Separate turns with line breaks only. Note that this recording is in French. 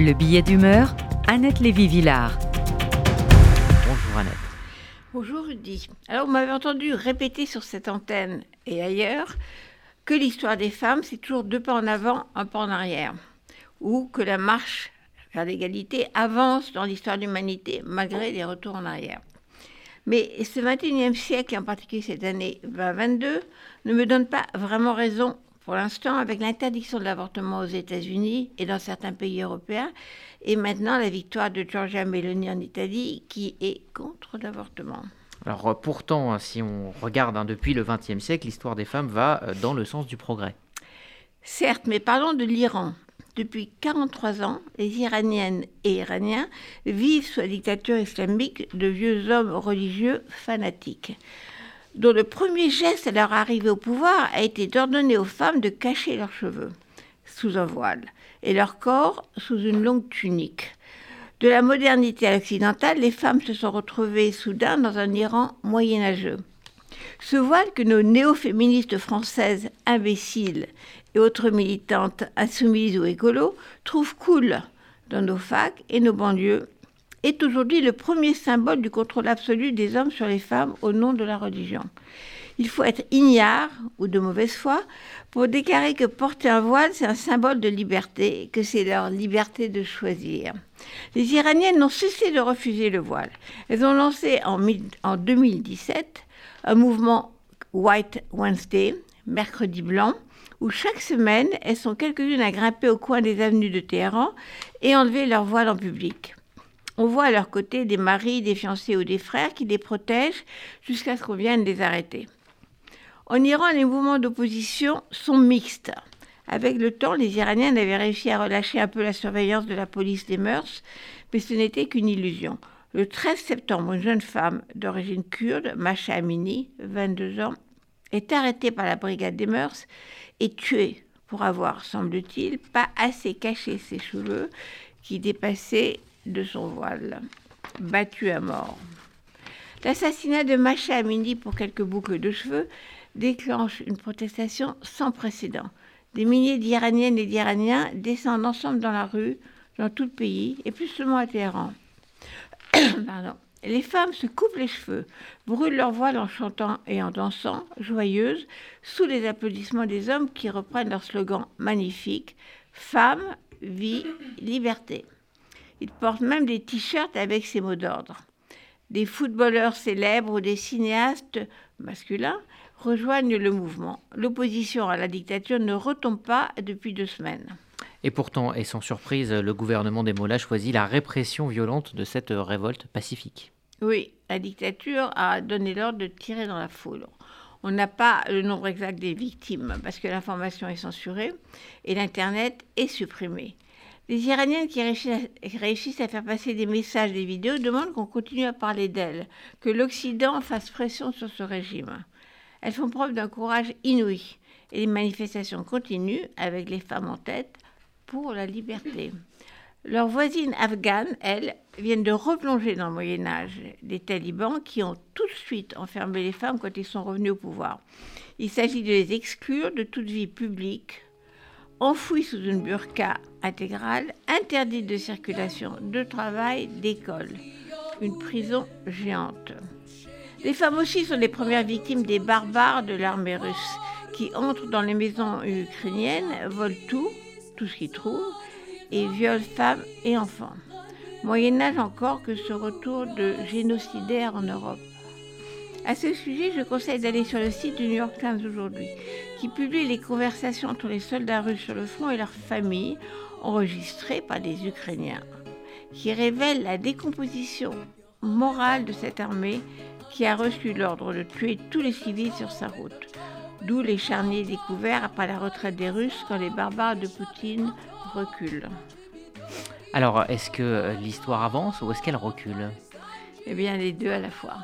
Le billet d'humeur, Annette Lévy-Villard.
Bonjour Annette.
Bonjour Rudy. Alors vous m'avez entendu répéter sur cette antenne et ailleurs que l'histoire des femmes, c'est toujours deux pas en avant, un pas en arrière. Ou que la marche vers l'égalité avance dans l'histoire de l'humanité malgré les retours en arrière. Mais ce 21e siècle, et en particulier cette année 2022, ne me donne pas vraiment raison pour l'instant avec l'interdiction de l'avortement aux États-Unis et dans certains pays européens, et maintenant la victoire de Giorgia Meloni en Italie qui est contre l'avortement.
Alors euh, pourtant, hein, si on regarde hein, depuis le XXe siècle, l'histoire des femmes va euh, dans le sens du progrès.
Certes, mais parlons de l'Iran. Depuis 43 ans, les Iraniennes et Iraniens vivent sous la dictature islamique de vieux hommes religieux fanatiques dont le premier geste à leur arrivée au pouvoir a été d'ordonner aux femmes de cacher leurs cheveux sous un voile et leur corps sous une longue tunique. De la modernité à l'occidentale, les femmes se sont retrouvées soudain dans un Iran moyenâgeux. Ce voile que nos néo-féministes françaises imbéciles et autres militantes insoumises ou écolos trouvent cool dans nos facs et nos banlieues est aujourd'hui le premier symbole du contrôle absolu des hommes sur les femmes au nom de la religion. Il faut être ignare ou de mauvaise foi pour déclarer que porter un voile, c'est un symbole de liberté, que c'est leur liberté de choisir. Les Iraniennes n'ont cessé de refuser le voile. Elles ont lancé en, en 2017 un mouvement White Wednesday, mercredi blanc, où chaque semaine, elles sont quelques-unes à grimper au coin des avenues de Téhéran et enlever leur voile en public. On voit à leur côté des maris, des fiancés ou des frères qui les protègent jusqu'à ce qu'on vienne les arrêter. En Iran, les mouvements d'opposition sont mixtes. Avec le temps, les Iraniens avaient réussi à relâcher un peu la surveillance de la police des mœurs, mais ce n'était qu'une illusion. Le 13 septembre, une jeune femme d'origine kurde, Masha Amini, 22 ans, est arrêtée par la brigade des mœurs et tuée pour avoir, semble-t-il, pas assez caché ses cheveux qui dépassaient de son voile, battu à mort. L'assassinat de Macha Amini pour quelques boucles de cheveux déclenche une protestation sans précédent. Des milliers d'Iraniennes et d'Iraniens descendent ensemble dans la rue, dans tout le pays, et plus seulement à Téhéran. Les femmes se coupent les cheveux, brûlent leur voile en chantant et en dansant, joyeuses, sous les applaudissements des hommes qui reprennent leur slogan magnifique Femme, vie, liberté. Ils portent même des t-shirts avec ces mots d'ordre. Des footballeurs célèbres ou des cinéastes masculins rejoignent le mouvement. L'opposition à la dictature ne retombe pas depuis deux semaines.
Et pourtant, et sans surprise, le gouvernement des Mollahs choisit la répression violente de cette révolte pacifique.
Oui, la dictature a donné l'ordre de tirer dans la foule. On n'a pas le nombre exact des victimes parce que l'information est censurée et l'Internet est supprimé. Les Iraniennes qui réussissent à faire passer des messages, des vidéos, demandent qu'on continue à parler d'elles, que l'Occident fasse pression sur ce régime. Elles font preuve d'un courage inouï et les manifestations continuent avec les femmes en tête pour la liberté. Leurs voisines afghanes, elles, viennent de replonger dans le Moyen Âge, des talibans qui ont tout de suite enfermé les femmes quand ils sont revenus au pouvoir. Il s'agit de les exclure de toute vie publique, enfouis sous une burqa intégrale, interdite de circulation, de travail, d'école. Une prison géante. Les femmes aussi sont les premières victimes des barbares de l'armée russe qui entrent dans les maisons ukrainiennes, volent tout, tout ce qu'ils trouvent, et violent femmes et enfants. Moyen Âge encore que ce retour de génocidaire en Europe. À ce sujet, je conseille d'aller sur le site du New York Times aujourd'hui, qui publie les conversations entre les soldats russes sur le front et leurs familles, enregistrées par des Ukrainiens, qui révèlent la décomposition morale de cette armée qui a reçu l'ordre de tuer tous les civils sur sa route. D'où les charniers découverts après la retraite des Russes quand les barbares de Poutine reculent.
Alors, est-ce que l'histoire avance ou est-ce qu'elle recule?
Eh bien, les deux à la fois.